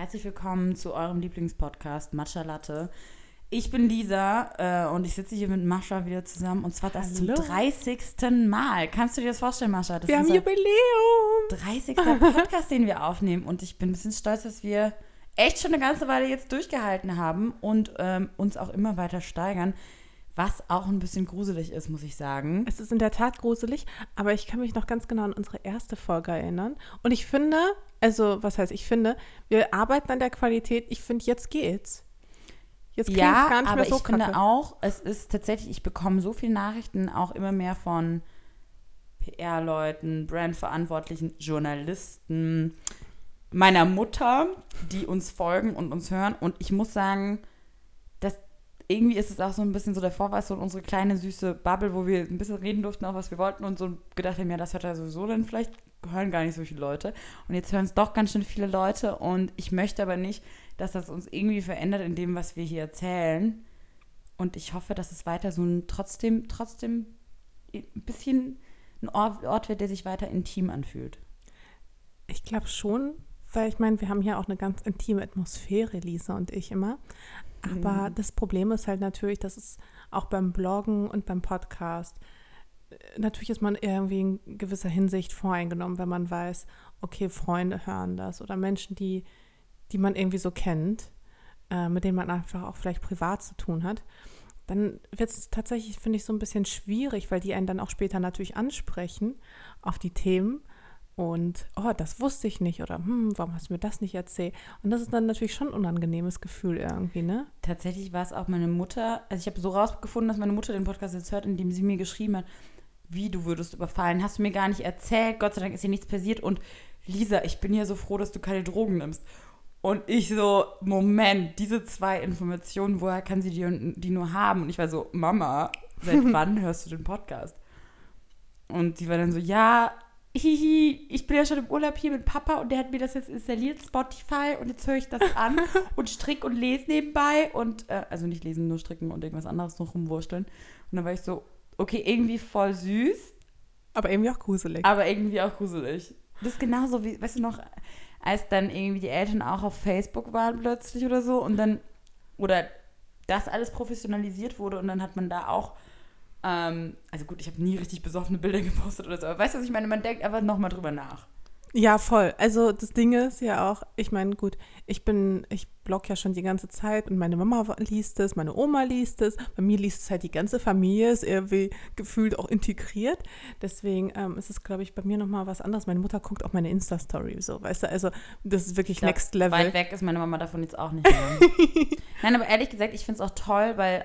Herzlich willkommen zu eurem Lieblingspodcast Matcha Latte. Ich bin Lisa äh, und ich sitze hier mit Mascha wieder zusammen und zwar das Hallo. zum 30. Mal. Kannst du dir das vorstellen, Mascha? Das Wir haben Jubiläum. 30. Podcast, den wir aufnehmen und ich bin ein bisschen stolz, dass wir echt schon eine ganze Weile jetzt durchgehalten haben und ähm, uns auch immer weiter steigern, was auch ein bisschen gruselig ist, muss ich sagen. Es ist in der Tat gruselig, aber ich kann mich noch ganz genau an unsere erste Folge erinnern. Und ich finde, also was heißt ich finde, wir arbeiten an der Qualität. Ich finde, jetzt geht's. Jetzt Ja, gar nicht aber mehr so ich finde kacke. auch, es ist tatsächlich, ich bekomme so viele Nachrichten auch immer mehr von PR-Leuten, Brandverantwortlichen, Journalisten, meiner Mutter, die uns folgen und uns hören. Und ich muss sagen, irgendwie ist es auch so ein bisschen so der Vorweis, so unsere kleine süße Bubble, wo wir ein bisschen reden durften, auch was wir wollten und so gedacht haben, ja, das hört ja sowieso dann vielleicht hören gar nicht so viele Leute. Und jetzt hören es doch ganz schön viele Leute und ich möchte aber nicht, dass das uns irgendwie verändert in dem, was wir hier erzählen. Und ich hoffe, dass es weiter so ein trotzdem, trotzdem ein bisschen ein Ort, Ort wird, der sich weiter intim anfühlt. Ich glaube schon, weil ich meine, wir haben hier auch eine ganz intime Atmosphäre, Lisa und ich immer. Aber Mhm. das Problem ist halt natürlich, dass es auch beim Bloggen und beim Podcast, äh, natürlich ist man irgendwie in gewisser Hinsicht voreingenommen, wenn man weiß, okay, Freunde hören das oder Menschen, die, die man irgendwie so kennt, äh, mit denen man einfach auch vielleicht privat zu tun hat. Dann wird es tatsächlich, finde ich, so ein bisschen schwierig, weil die einen dann auch später natürlich ansprechen auf die Themen und, oh, das wusste ich nicht oder, hm, warum hast du mir das nicht erzählt? Und das ist dann natürlich schon ein unangenehmes Gefühl irgendwie, ne? Tatsächlich war es auch meine Mutter, also ich habe so rausgefunden, dass meine Mutter den Podcast jetzt hört, indem sie mir geschrieben hat, wie du würdest überfallen, hast du mir gar nicht erzählt, Gott sei Dank ist hier nichts passiert und Lisa, ich bin ja so froh, dass du keine Drogen nimmst. Und ich so, Moment, diese zwei Informationen, woher kann sie die, die nur haben? Und ich war so, Mama, seit wann hörst du den Podcast? Und die war dann so, ja, hihi, ich bin ja schon im Urlaub hier mit Papa und der hat mir das jetzt installiert, Spotify, und jetzt höre ich das an und strick und lese nebenbei und, äh, also nicht lesen, nur stricken und irgendwas anderes noch rumwursteln. Und dann war ich so, okay, irgendwie voll süß, Aber irgendwie auch gruselig. aber irgendwie auch gruselig. Das ist genauso wie, weißt du noch, als dann irgendwie die Eltern auch auf Facebook waren plötzlich oder so und dann, oder das alles professionalisiert wurde und dann hat man da auch, ähm, also gut, ich habe nie richtig besoffene Bilder gepostet oder so, aber weißt du, was ich meine? Man denkt einfach nochmal drüber nach. Ja, voll. Also das Ding ist ja auch, ich meine, gut, ich bin, ich blog ja schon die ganze Zeit und meine Mama liest es, meine Oma liest es, bei mir liest es halt die ganze Familie, ist irgendwie gefühlt auch integriert. Deswegen ähm, ist es, glaube ich, bei mir nochmal was anderes. Meine Mutter guckt auch meine Insta-Story, so, weißt du, also das ist wirklich Ich glaub, Next Level. Weit weg ist meine Mama davon jetzt auch nicht mehr. Nein, aber ehrlich gesagt, ich finde es auch toll, weil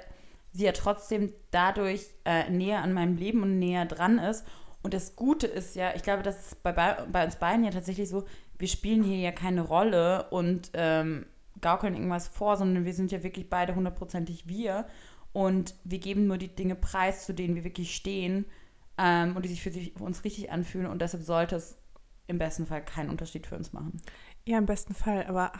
sie ja trotzdem dadurch äh, näher an meinem Leben und näher dran ist. Und das Gute ist ja, ich glaube, das ist bei, bei, uns beiden ja tatsächlich so, wir spielen hier ja keine Rolle und ähm, gaukeln irgendwas vor, sondern wir sind ja wirklich beide hundertprozentig wir. Und wir geben nur die Dinge preis, zu denen wir wirklich stehen ähm, und die sich für, sich für uns richtig anfühlen. Und deshalb sollte es im besten Fall keinen Unterschied für uns machen. Ja, im besten Fall. Aber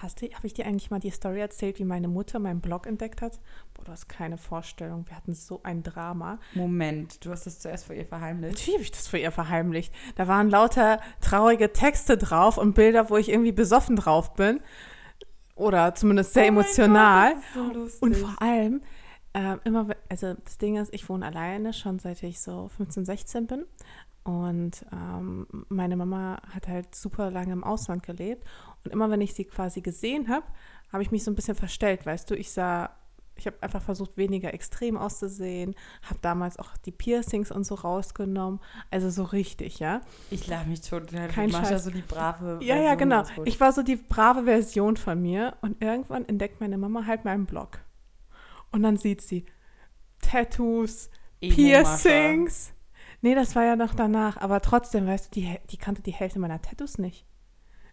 hast du, habe ich dir eigentlich mal die Story erzählt, wie meine Mutter meinen Blog entdeckt hat? Boah, du hast keine Vorstellung. Wir hatten so ein Drama. Moment, du hast das zuerst vor ihr verheimlicht. Natürlich habe ich das vor ihr verheimlicht. Da waren lauter traurige Texte drauf und Bilder, wo ich irgendwie besoffen drauf bin. Oder zumindest sehr Oh emotional. Gott, so und vor allem, ähm, immer, also das Ding ist, ich wohne alleine schon seit ich so 15, 16 bin. Und ähm, meine Mama hat halt super lange im Ausland gelebt. Und immer wenn ich sie quasi gesehen habe, habe ich mich so ein bisschen verstellt, weißt du. Ich sah, ich habe einfach versucht, weniger extrem auszusehen, habe damals auch die Piercings und so rausgenommen. Also so richtig, ja. Ich lache mich tot. Kein machst ja Scheiß. so die brave Ja, ja, Version genau. rausgeholt. Ich war so die brave Version von mir und irgendwann entdeckt meine Mama halt meinen Blog. Und dann sieht sie Tattoos, Piercings. Nee, das war ja noch danach, aber trotzdem, weißt du, die, die kannte die Hälfte meiner Tattoos nicht.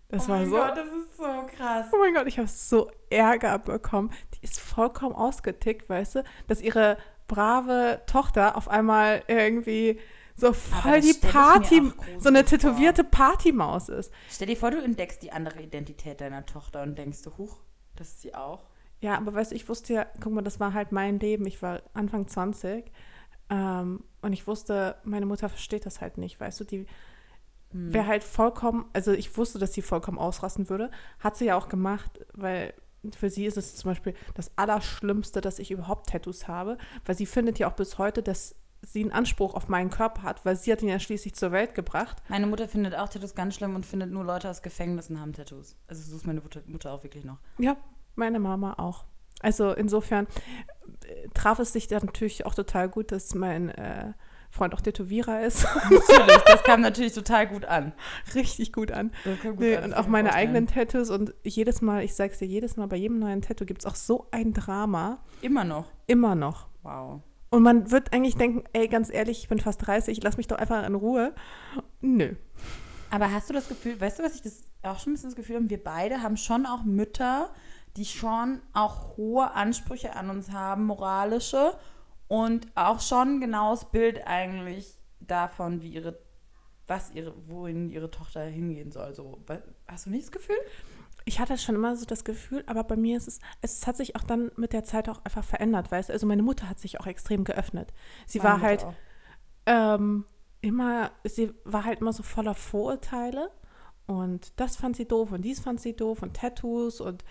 Das oh war mein so. Gott, das ist so krass. Oh mein Gott, ich habe so Ärger bekommen. Die ist vollkommen ausgetickt, weißt du, dass ihre brave Tochter auf einmal irgendwie so voll die Party, so eine vor. tätowierte Partymaus ist. Stell dir vor, du entdeckst die andere Identität deiner Tochter und denkst du, huch, das ist sie auch. Ja, aber weißt du, ich wusste ja, guck mal, das war halt mein Leben. Ich war Anfang 20 ähm, und ich wusste, meine Mutter versteht das halt nicht, weißt du, die hm. wäre halt vollkommen, also ich wusste, dass sie vollkommen ausrasten würde. Hat sie ja auch gemacht, weil für sie ist es zum Beispiel das Allerschlimmste, dass ich überhaupt Tattoos habe, weil sie findet ja auch bis heute, dass sie einen Anspruch auf meinen Körper hat, weil sie hat ihn ja schließlich zur Welt gebracht. Meine Mutter findet auch Tattoos ganz schlimm und findet nur Leute aus Gefängnissen haben Tattoos. Also so ist meine Mutter auch wirklich noch. Ja, meine Mama auch. Also insofern äh, traf es sich dann natürlich auch total gut, dass mein äh, Freund auch Tätowierer ist. Natürlich, das kam natürlich total gut an. Richtig gut an. Gut nee, an und auch meine eigenen Tattoos und jedes Mal, ich sag's dir, jedes Mal bei jedem neuen Tattoo gibt es auch so ein Drama. Immer noch. Immer noch. Wow. Und man wird eigentlich denken, ey, ganz ehrlich, ich bin fast 30, lass mich doch einfach in Ruhe. Nö. Aber hast du das Gefühl, weißt du, was ich das auch schon ein bisschen das Gefühl habe, wir beide haben schon auch Mütter, die schon auch hohe Ansprüche an uns haben, moralische und auch schon ein genaues Bild eigentlich davon, wie ihre, was ihre, wohin ihre Tochter hingehen soll. So, hast du nicht das Gefühl? Ich hatte schon immer so das Gefühl, aber bei mir ist es, es hat sich auch dann mit der Zeit auch einfach verändert, weißt du? Also meine Mutter hat sich auch extrem geöffnet. Sie Meine war halt ähm, immer, sie war halt immer so voller Vorurteile und das fand sie doof und dies fand sie doof und Tattoos und,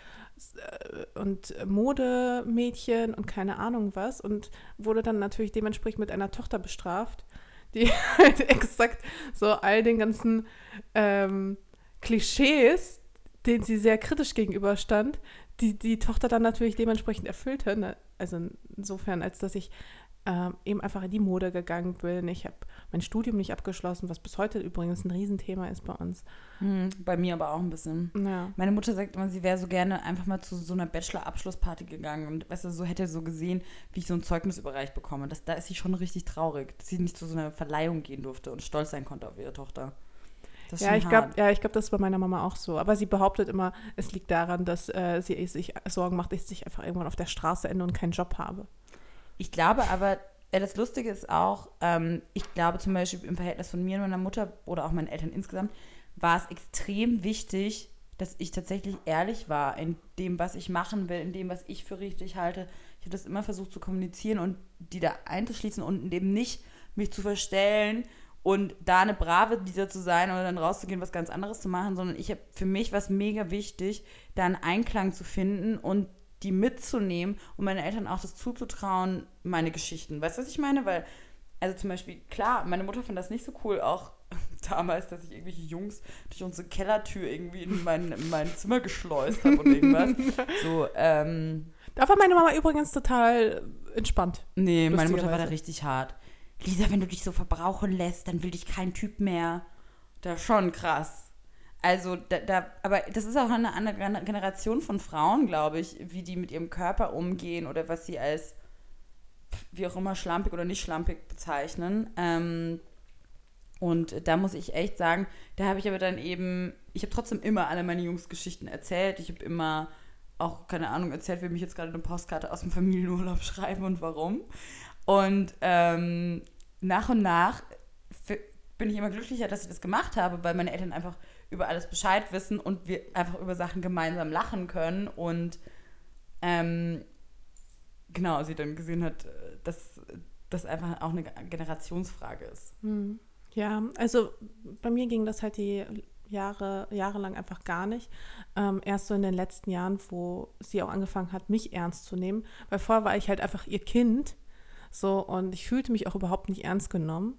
äh, und Modemädchen und keine Ahnung was und wurde dann natürlich dementsprechend mit einer Tochter bestraft, die halt exakt so all den ganzen ähm, Klischees, denen sie sehr kritisch gegenüberstand, die die Tochter dann natürlich dementsprechend erfüllte. Ne? Also insofern, als dass ich ähm, eben einfach in die Mode gegangen bin. Ich habe mein Studium nicht abgeschlossen, was bis heute übrigens ein Riesenthema ist bei uns. Hm, bei mir aber auch ein bisschen. Ja. Meine Mutter sagt immer, sie wäre so gerne einfach mal zu so einer Bachelor-Abschlussparty gegangen und weißt du, so hätte so gesehen, wie ich so ein Zeugnis überreicht bekomme. Das, da ist sie schon richtig traurig, dass sie nicht zu so einer Verleihung gehen durfte und stolz sein konnte auf ihre Tochter. Ja ich, glaub, ja, ich glaube, das ist bei meiner Mama auch so. Aber sie behauptet immer, es liegt daran, dass äh, sie sich Sorgen macht, dass ich einfach irgendwann auf der Straße ende und keinen Job habe. Ich glaube aber, ja, das Lustige ist auch, ähm, ich glaube zum Beispiel im Verhältnis von mir und meiner Mutter oder auch meinen Eltern insgesamt, war es extrem wichtig, dass ich tatsächlich ehrlich war in dem, was ich machen will, in dem, was ich für richtig halte. Ich habe das immer versucht zu kommunizieren und die da einzuschließen und dem nicht mich zu verstellen und da eine brave dieser zu sein oder dann rauszugehen, was ganz anderes zu machen, sondern ich habe für mich was mega wichtig, da einen Einklang zu finden und die mitzunehmen und meinen Eltern auch das zuzutrauen, meine Geschichten. Weißt du, was ich meine? Weil, also zum Beispiel, klar, meine Mutter fand das nicht so cool, auch damals, dass ich irgendwelche Jungs durch unsere Kellertür irgendwie in mein, in mein Zimmer geschleust habe und irgendwas. so, ähm. Da war meine Mama übrigens total entspannt. Nee, meine Mutter war da richtig hart. Lisa, wenn du dich so verbrauchen lässt, dann will dich kein Typ mehr. Das ist schon krass. Also, da, da, aber das ist auch eine andere Generation von Frauen, glaube ich, wie die mit ihrem Körper umgehen oder was sie als, wie auch immer, schlampig oder nicht schlampig bezeichnen. Ähm, und da muss ich echt sagen, da habe ich aber dann eben, ich habe trotzdem immer alle meine Jungs Geschichten erzählt. Ich habe immer auch, keine Ahnung, erzählt, wie mich jetzt gerade eine Postkarte aus dem Familienurlaub schreiben und warum. Und ähm, nach und nach bin ich immer glücklicher, dass ich das gemacht habe, weil meine Eltern einfach über alles Bescheid wissen und wir einfach über Sachen gemeinsam lachen können und ähm, genau, sie dann gesehen hat, dass das einfach auch eine Generationsfrage ist. Hm. Ja, also bei mir ging das halt die Jahre, jahrelang einfach gar nicht. Ähm, erst so in den letzten Jahren, wo sie auch angefangen hat, mich ernst zu nehmen. Weil vorher war ich halt einfach ihr Kind. So, und ich fühlte mich auch überhaupt nicht ernst genommen.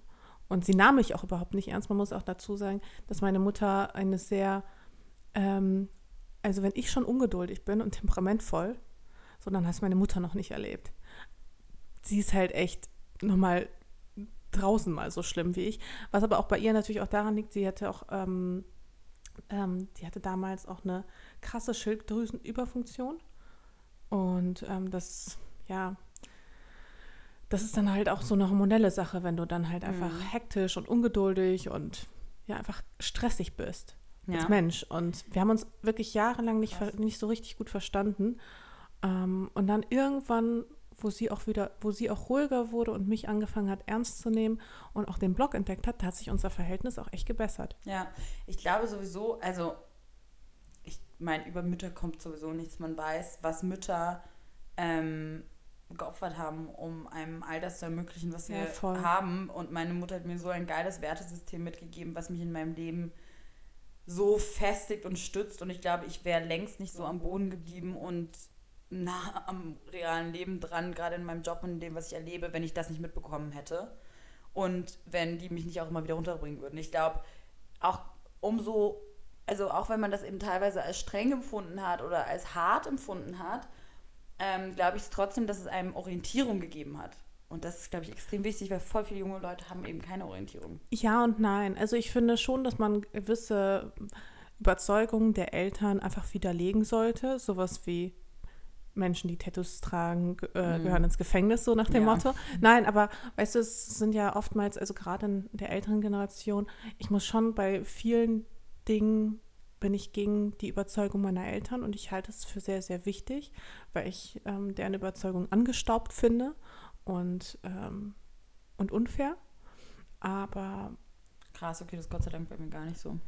Und sie nahm mich auch überhaupt nicht ernst. Man muss auch dazu sagen, dass meine Mutter eine sehr, ähm, also wenn ich schon ungeduldig bin und temperamentvoll, so dann hast meine Mutter noch nicht erlebt. Sie ist halt echt nochmal draußen mal so schlimm wie ich. Was aber auch bei ihr natürlich auch daran liegt, sie hatte auch, ähm, ähm, die hatte damals auch eine krasse Schilddrüsenüberfunktion. Und ähm, das, ja, das ist dann halt auch so eine hormonelle Sache, wenn du dann halt einfach mhm. hektisch und ungeduldig und ja, einfach stressig bist ja. als Mensch. Und wir haben uns wirklich jahrelang nicht, nicht so richtig gut verstanden. Ähm, und dann irgendwann, wo sie auch wieder, wo sie auch ruhiger wurde und mich angefangen hat, ernst zu nehmen und auch den Blog entdeckt hat, da hat sich unser Verhältnis auch echt gebessert. Ja, ich glaube sowieso, also ich meine, über Mütter kommt sowieso nichts. Man weiß, was Mütter ähm, geopfert haben, um einem all das zu ermöglichen, was wir Ja, haben. Und meine Mutter hat mir so ein geiles Wertesystem mitgegeben, was mich in meinem Leben so festigt und stützt. Und ich glaube, ich wäre längst nicht so am Boden geblieben und nah am realen Leben dran, gerade in meinem Job und in dem, was ich erlebe, wenn ich das nicht mitbekommen hätte. Und wenn die mich nicht auch immer wieder runterbringen würden. Ich glaube, auch umso, also auch wenn man das eben teilweise als streng empfunden hat oder als hart empfunden hat, ähm, glaube ich trotzdem, dass es einem Orientierung gegeben hat. Und das ist, glaube ich, extrem wichtig, weil voll viele junge Leute haben eben keine Orientierung. Ja und nein. Also ich finde schon, dass man gewisse Überzeugungen der Eltern einfach widerlegen sollte. Sowas wie Menschen, die Tattoos tragen, ge- äh, Mhm. gehören ins Gefängnis, so nach dem Ja. Motto. Nein, aber weißt du, es sind ja oftmals, also gerade in der älteren Generation, ich muss schon bei vielen Dingen bin ich gegen die Überzeugung meiner Eltern und ich halte es für sehr, sehr wichtig, weil ich ähm, deren Überzeugung angestaubt finde und, ähm, und unfair. Aber Krass, okay, das ist Gott sei Dank bei mir gar nicht so.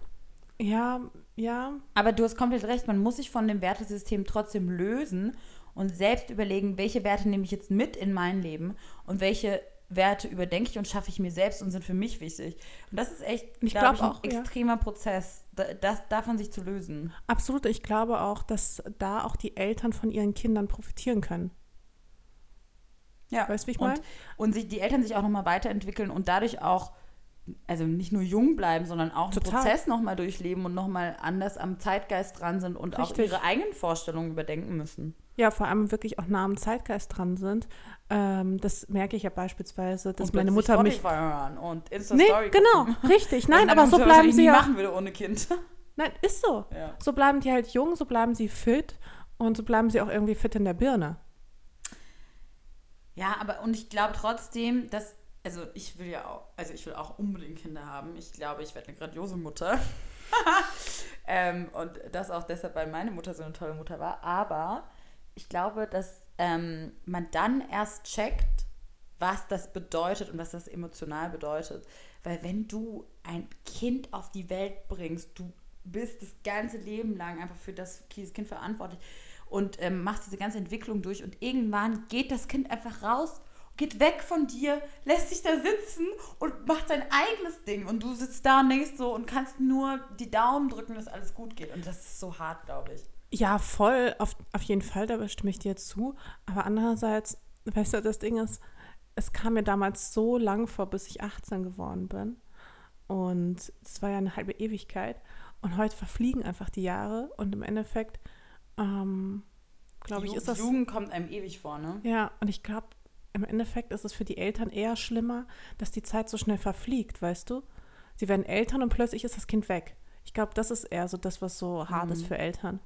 ja, ja, Aber du hast komplett recht, man muss sich von dem Wertesystem trotzdem lösen und selbst überlegen, welche Werte nehme ich jetzt mit in mein Leben und welche Werte überdenke ich und schaffe ich mir selbst und sind für mich wichtig. Und das ist echt, Ich glaube glaub ein auch, ja. extremer Prozess, da- das, davon sich zu lösen. absolut. Ich glaube auch, dass da auch die Eltern von ihren Kindern profitieren können. Ja. Weißt du, wie ich und, meine? und sich, die Eltern sich auch nochmal weiterentwickeln und dadurch auch, also nicht nur jung bleiben, sondern auch Total. einen Prozess nochmal durchleben und nochmal anders am Zeitgeist dran sind und auch Richtig. ihre eigenen Vorstellungen überdenken müssen. Ja, vor allem wirklich auch nah am Zeitgeist dran sind. Ähm, das merke ich ja beispielsweise, dass und meine Mutter mich. Spotify hören und Insta Nee, Story genau, gucken. richtig. Nein, aber so bleiben sie ja. machen würde ohne Kind. Nein, ist so. ja. So bleiben die halt jung, so bleiben sie fit und so bleiben sie auch irgendwie fit in der Birne. ja, aber und ich glaube trotzdem, dass, also ich will ja auch, also ich will auch unbedingt Kinder haben. Ich glaube, ich werde eine grandiose Mutter. ähm, und das auch deshalb, weil meine Mutter so eine tolle Mutter war. Aber ich glaube, dass ähm, man dann erst checkt, was das bedeutet und was das emotional bedeutet. Weil wenn du ein Kind auf die Welt bringst, du bist das ganze Leben lang einfach für das dieses Kind verantwortlich und ähm, machst diese ganze Entwicklung durch und irgendwann geht das Kind einfach raus, geht weg von dir, lässt sich da sitzen und macht sein eigenes Ding und du sitzt da und denkst so und kannst nur die Daumen drücken, dass alles gut geht und das ist so hart, glaube ich. Ja, voll, auf, auf jeden Fall, da stimme ich dir zu. Aber andererseits, weißt du, das Ding ist, es kam mir damals so lang vor, bis ich 18 geworden bin. Und es war ja eine halbe Ewigkeit. Und heute verfliegen einfach die Jahre. Und im Endeffekt, ähm, glaube ich, ist das. Jugend kommt einem ewig vor, ne? Ja, und ich glaube, im Endeffekt ist es für die Eltern eher schlimmer, dass die Zeit so schnell verfliegt, weißt du? Sie werden Eltern und plötzlich ist das Kind weg. Ich glaube, das ist eher so das, was so hart Mhm. ist für Eltern.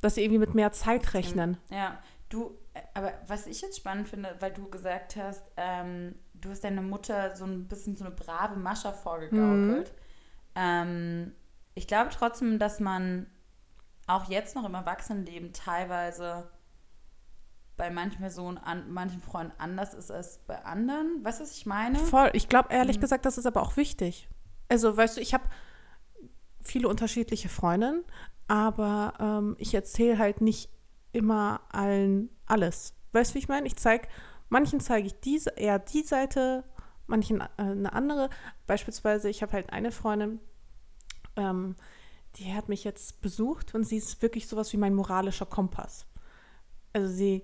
Dass sie irgendwie mit mehr Zeit rechnen. Ja, du, äh, aber was ich jetzt spannend finde, weil du gesagt hast, ähm, du hast deine Mutter so ein bisschen so eine brave Mascha vorgegaukelt. Ähm, ich glaube trotzdem, dass man auch jetzt noch im Erwachsenenleben teilweise bei manchen Personen, an manchen Freunden anders ist als bei anderen. Weißt du, was ich meine? Voll. Ich glaube, ehrlich Mhm. gesagt, das ist aber auch wichtig. Also, weißt du, ich habe viele unterschiedliche Freundinnen, aber ähm, ich erzähle halt nicht immer allen alles. Weißt du, wie ich meine? Ich zeige, manchen zeige ich diese, eher die Seite, manchen äh, eine andere. Beispielsweise, ich habe halt eine Freundin, ähm, die hat mich jetzt besucht und sie ist wirklich sowas wie mein moralischer Kompass. Also sie,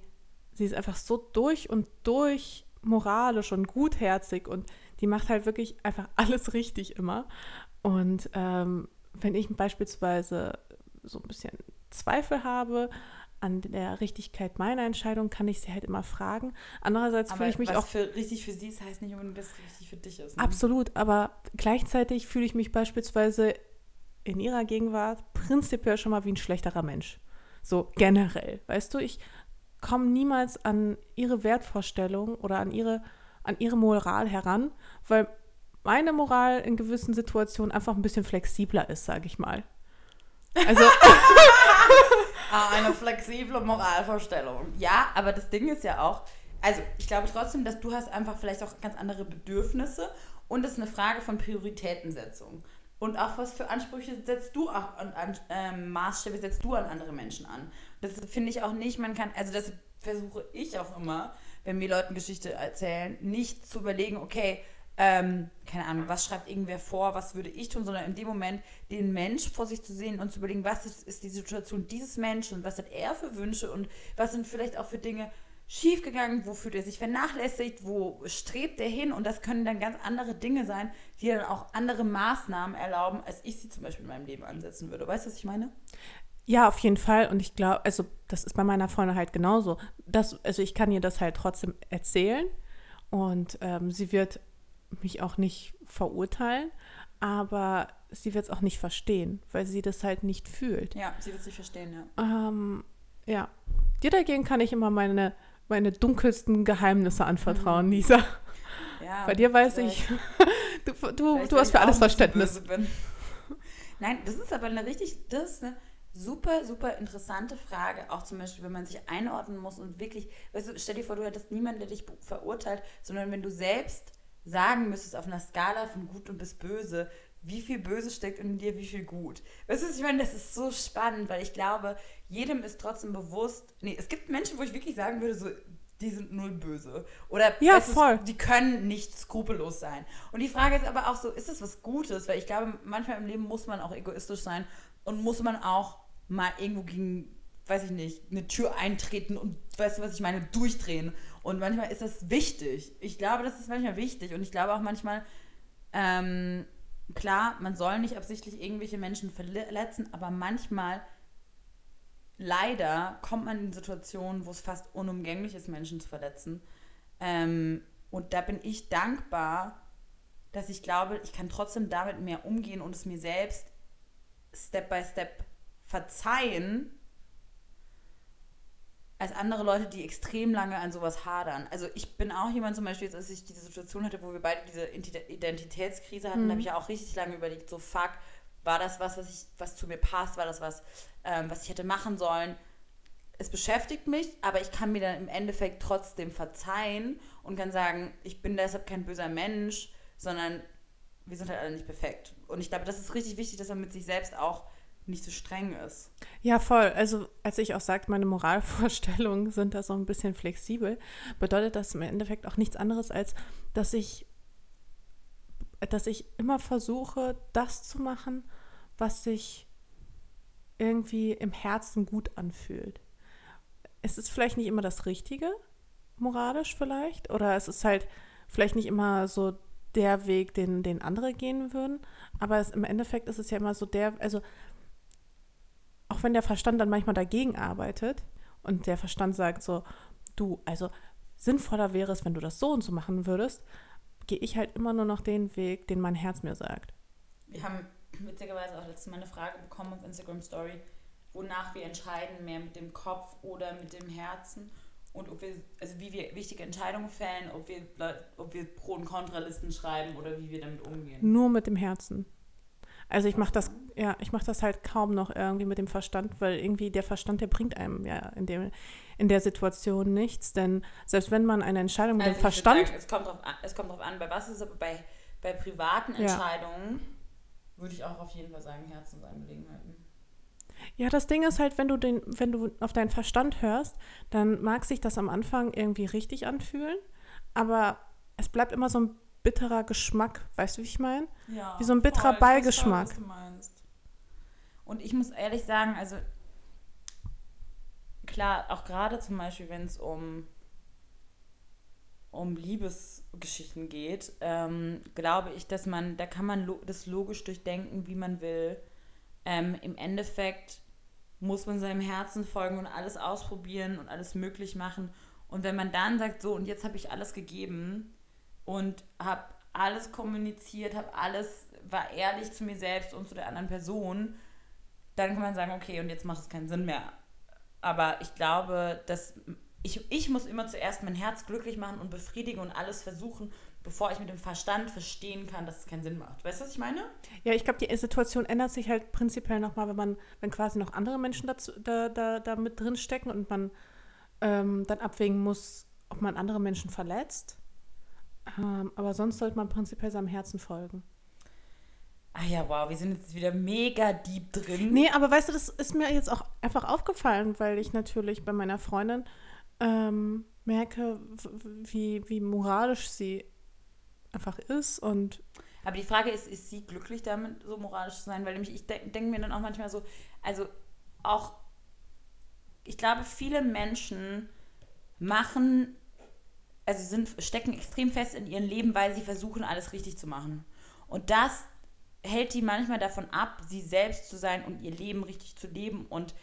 sie ist einfach so durch und durch moralisch und gutherzig und die macht halt wirklich einfach alles richtig immer. Und ähm, wenn ich beispielsweise so ein bisschen Zweifel habe an der Richtigkeit meiner Entscheidung, kann ich sie halt immer fragen. Andererseits fühle ich mich was auch für richtig für sie ist, heißt nicht unbedingt, dass es richtig für dich ist. Ne? Absolut, aber gleichzeitig fühle ich mich beispielsweise in ihrer Gegenwart prinzipiell schon mal wie ein schlechterer Mensch. So generell, weißt du, ich komme niemals an ihre Wertvorstellung oder an ihre, an ihre Moral heran, weil meine Moral in gewissen Situationen einfach ein bisschen flexibler ist, sage ich mal. Also, Ah, eine flexible Moralvorstellung. Ja, aber das Ding ist ja auch, also ich glaube trotzdem, dass du hast einfach vielleicht auch ganz andere Bedürfnisse und es ist eine Frage von Prioritätensetzung. Und auch was für Ansprüche setzt du auch an, an ähm, Maßstäbe setzt du an andere Menschen an. Das finde ich auch nicht, man kann, also das versuche ich auch immer, wenn wir Leuten Geschichte erzählen, nicht zu überlegen, okay, ähm, keine Ahnung, was schreibt irgendwer vor, was würde ich tun, sondern in dem Moment den Mensch vor sich zu sehen und zu überlegen, was ist, ist die Situation dieses Menschen und was hat er für Wünsche und was sind vielleicht auch für Dinge schiefgegangen, wo fühlt er sich vernachlässigt, wo strebt er hin und das können dann ganz andere Dinge sein, die dann auch andere Maßnahmen erlauben, als ich sie zum Beispiel in meinem Leben ansetzen würde. Weißt du, was ich meine? Ja, auf jeden Fall. Und ich glaube, also das ist bei meiner Freundin halt genauso. Das, also ich kann ihr das halt trotzdem erzählen und ähm, sie wird mich auch nicht verurteilen, aber sie wird es auch nicht verstehen, weil sie das halt nicht fühlt. Ja, sie wird es nicht verstehen, ja. Ähm, ja. Dir dagegen kann ich immer meine, meine dunkelsten Geheimnisse anvertrauen, mhm. Lisa. Ja, Bei dir weiß ich, du, du, du hast für alles Verständnis. Nein, das ist aber eine richtig, das ist eine super, super interessante Frage. Auch zum Beispiel, wenn man sich einordnen muss und wirklich, weißt du, stell dir vor, du hättest niemanden, der dich verurteilt, sondern wenn du selbst sagen müsstest auf einer Skala von gut und bis böse, wie viel Böse steckt in dir, wie viel gut. Weißt du, ich meine, das ist so spannend, weil ich glaube, jedem ist trotzdem bewusst, nee, es gibt Menschen, wo ich wirklich sagen würde, so, die sind null böse. Oder ja, voll. Ist, die können nicht skrupellos sein. Und die Frage ist aber auch so, ist das was Gutes? Weil ich glaube, manchmal im Leben muss man auch egoistisch sein und muss man auch mal irgendwo gegen, weiß ich nicht, eine Tür eintreten und, weißt du, was ich meine, durchdrehen und manchmal ist das wichtig. Ich glaube, das ist manchmal wichtig. Und ich glaube auch manchmal, ähm, klar, man soll nicht absichtlich irgendwelche Menschen verletzen, aber manchmal, leider, kommt man in Situationen, wo es fast unumgänglich ist, Menschen zu verletzen. Ähm, und da bin ich dankbar, dass ich glaube, ich kann trotzdem damit mehr umgehen und es mir selbst Step by Step verzeihen als andere Leute, die extrem lange an sowas hadern. Also ich bin auch jemand zum Beispiel, als ich diese Situation hatte, wo wir beide diese Identitätskrise hatten, mhm. habe ich ja auch richtig lange überlegt, so fuck, war das was, was, ich, was zu mir passt, war das was, ähm, was ich hätte machen sollen. Es beschäftigt mich, aber ich kann mir dann im Endeffekt trotzdem verzeihen und kann sagen, ich bin deshalb kein böser Mensch, sondern wir sind halt alle nicht perfekt. Und ich glaube, das ist richtig wichtig, dass man mit sich selbst auch nicht so streng ist. Ja, voll. Also, als ich auch sagte, meine Moralvorstellungen sind da so ein bisschen flexibel, bedeutet das im Endeffekt auch nichts anderes, als dass ich, dass ich immer versuche, das zu machen, was sich irgendwie im Herzen gut anfühlt. Es ist vielleicht nicht immer das Richtige, moralisch vielleicht, oder es ist halt vielleicht nicht immer so der Weg, den, den andere gehen würden, aber es, im Endeffekt ist es ja immer so der, also auch wenn der Verstand dann manchmal dagegen arbeitet und der Verstand sagt so, du, also sinnvoller wäre es, wenn du das so und so machen würdest, gehe ich halt immer nur noch den Weg, den mein Herz mir sagt. Wir haben witzigerweise auch letztes Mal eine Frage bekommen auf Instagram Story, wonach wir entscheiden, mehr mit dem Kopf oder mit dem Herzen und ob wir, also wie wir wichtige Entscheidungen fällen, ob wir, ob wir Pro- und Kontralisten schreiben oder wie wir damit umgehen. Nur mit dem Herzen. Also ich mache das, ja, ich mache das halt kaum noch irgendwie mit dem Verstand, weil irgendwie der Verstand, der bringt einem ja in, dem, in der Situation nichts. Denn selbst wenn man eine Entscheidung mit also dem Verstand. Sagen, es, kommt drauf an, es kommt drauf an, bei was ist aber bei, bei privaten Entscheidungen ja. würde ich auch auf jeden Fall sagen, Herzensangelegenheiten. Ja, das Ding ist halt, wenn du den, wenn du auf deinen Verstand hörst, dann mag sich das am Anfang irgendwie richtig anfühlen, aber es bleibt immer so ein bitterer Geschmack. Weißt du, wie ich meine? Ja. Wie so ein bitterer voll, Beigeschmack. Voll, was du meinst. Und ich muss ehrlich sagen, also klar, auch gerade zum Beispiel, wenn es um, um Liebesgeschichten geht, ähm, glaube ich, dass man, da kann man lo das logisch durchdenken, wie man will. Ähm, Im Endeffekt muss man seinem Herzen folgen und alles ausprobieren und alles möglich machen. Und wenn man dann sagt, so, und jetzt habe ich alles gegeben, und habe alles kommuniziert, habe alles, war ehrlich zu mir selbst und zu der anderen Person, dann kann man sagen, okay, und jetzt macht es keinen Sinn mehr. Aber ich glaube, dass ich, ich muss immer zuerst mein Herz glücklich machen und befriedigen und alles versuchen, bevor ich mit dem Verstand verstehen kann, dass es keinen Sinn macht. Weißt du, was ich meine? Ja, ich glaube, die Situation ändert sich halt prinzipiell nochmal, wenn man, wenn quasi noch andere Menschen dazu, da, da, da mit drin stecken und man ähm, dann abwägen muss, ob man andere Menschen verletzt ähm, aber sonst sollte man prinzipiell seinem Herzen folgen. Ah ja, wow, wir sind jetzt wieder mega deep drin. Nee, aber weißt du, das ist mir jetzt auch einfach aufgefallen, weil ich natürlich bei meiner Freundin ähm, merke, wie, wie moralisch sie einfach ist und aber die Frage ist, ist sie glücklich damit, so moralisch zu sein? Weil nämlich ich denke denk mir dann auch manchmal so, also auch, ich glaube, viele Menschen machen, also sind, stecken extrem fest in ihrem Leben, weil sie versuchen, alles richtig zu machen. Und das hält die manchmal davon ab, sie selbst zu sein und ihr Leben richtig zu leben und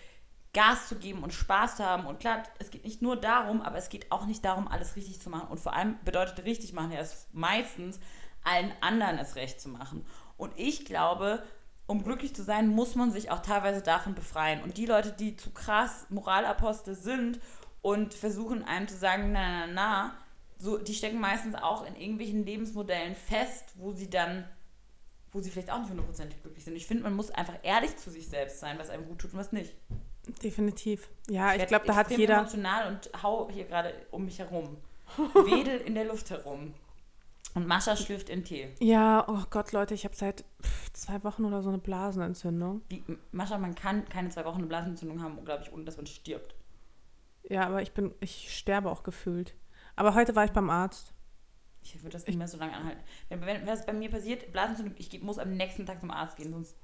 Gas zu geben und Spaß zu haben. Und klar, es geht nicht nur darum, aber es geht auch nicht darum, alles richtig zu machen. Und vor allem bedeutet richtig machen ja meistens, allen anderen es recht zu machen. Und ich glaube, um glücklich zu sein, muss man sich auch teilweise davon befreien. Und die Leute, die zu krass Moralapostel sind und versuchen einem zu sagen, na, na, na, so, die stecken meistens auch in irgendwelchen Lebensmodellen fest, wo sie dann, wo sie vielleicht auch nicht hundertprozentig glücklich sind. Ich finde, man muss einfach ehrlich zu sich selbst sein, was einem gut tut und was nicht. Definitiv. Ja, ich, ich glaube, da hat jeder. emotional und hau hier gerade um mich herum. Wedel in der Luft herum. Und Mascha schlürft in Tee. Ja, oh Gott, Leute, ich habe seit zwei Wochen oder so eine Blasenentzündung. Wie, Mascha, man kann keine zwei Wochen eine Blasenentzündung haben, glaube ich, ohne dass man stirbt. Ja, aber ich bin, ich sterbe auch gefühlt. Aber heute war ich beim Arzt. Ich würde das nicht mehr so lange anhalten. Wenn, wenn, wenn das bei mir passiert, Blasenentzündung, ich muss am nächsten Tag zum Arzt gehen, sonst